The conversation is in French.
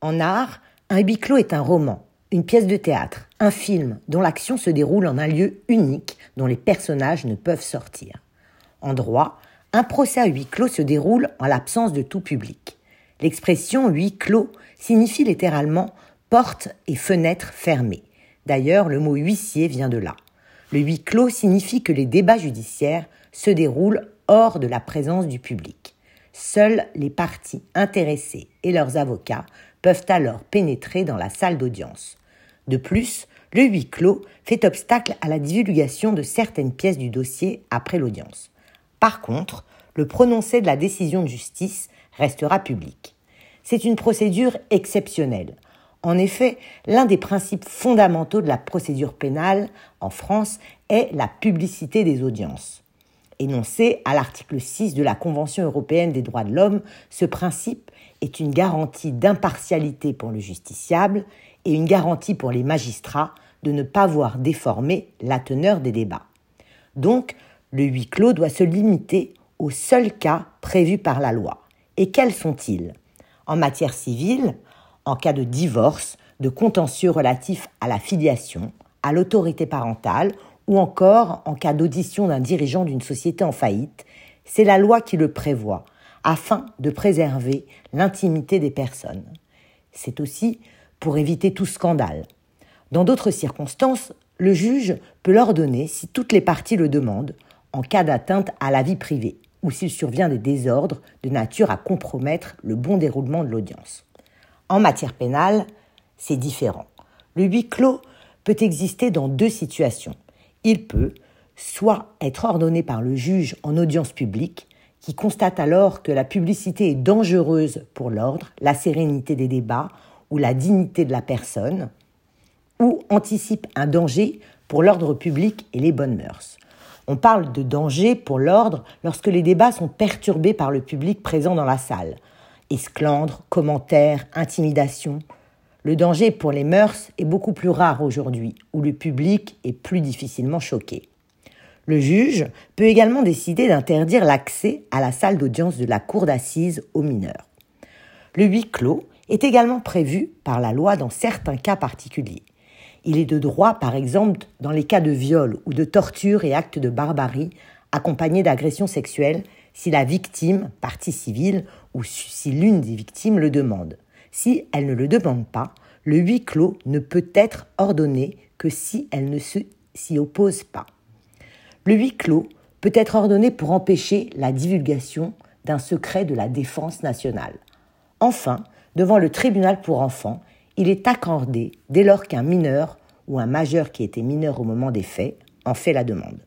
En art, un huis clos est un roman, une pièce de théâtre, un film dont l'action se déroule en un lieu unique dont les personnages ne peuvent sortir. En droit, un procès à huis clos se déroule en l'absence de tout public. L'expression huis clos signifie littéralement porte et fenêtre fermées. D'ailleurs, le mot huissier vient de là. Le huis clos signifie que les débats judiciaires se déroulent hors de la présence du public. Seuls les parties intéressées et leurs avocats peuvent alors pénétrer dans la salle d'audience. De plus, le huis clos fait obstacle à la divulgation de certaines pièces du dossier après l'audience. Par contre, le prononcé de la décision de justice restera public. C'est une procédure exceptionnelle. En effet, l'un des principes fondamentaux de la procédure pénale en France est la publicité des audiences. Énoncé à l'article 6 de la Convention européenne des droits de l'homme, ce principe est une garantie d'impartialité pour le justiciable et une garantie pour les magistrats de ne pas voir déformer la teneur des débats. Donc, le huis clos doit se limiter aux seuls cas prévus par la loi. Et quels sont-ils? En matière civile, en cas de divorce, de contentieux relatifs à la filiation, à l'autorité parentale ou encore en cas d'audition d'un dirigeant d'une société en faillite, c'est la loi qui le prévoit, afin de préserver l'intimité des personnes. C'est aussi pour éviter tout scandale. Dans d'autres circonstances, le juge peut l'ordonner si toutes les parties le demandent, en cas d'atteinte à la vie privée, ou s'il survient des désordres de nature à compromettre le bon déroulement de l'audience. En matière pénale, c'est différent. Le huis clos peut exister dans deux situations. Il peut soit être ordonné par le juge en audience publique, qui constate alors que la publicité est dangereuse pour l'ordre, la sérénité des débats ou la dignité de la personne, ou anticipe un danger pour l'ordre public et les bonnes mœurs. On parle de danger pour l'ordre lorsque les débats sont perturbés par le public présent dans la salle, esclandres, commentaires, intimidations. Le danger pour les mœurs est beaucoup plus rare aujourd'hui, où le public est plus difficilement choqué. Le juge peut également décider d'interdire l'accès à la salle d'audience de la cour d'assises aux mineurs. Le huis clos est également prévu par la loi dans certains cas particuliers. Il est de droit, par exemple, dans les cas de viol ou de torture et actes de barbarie accompagnés d'agressions sexuelles si la victime, partie civile, ou si l'une des victimes le demande. Si elle ne le demande pas, le huis clos ne peut être ordonné que si elle ne s'y oppose pas. Le huis clos peut être ordonné pour empêcher la divulgation d'un secret de la défense nationale. Enfin, devant le tribunal pour enfants, il est accordé dès lors qu'un mineur ou un majeur qui était mineur au moment des faits en fait la demande.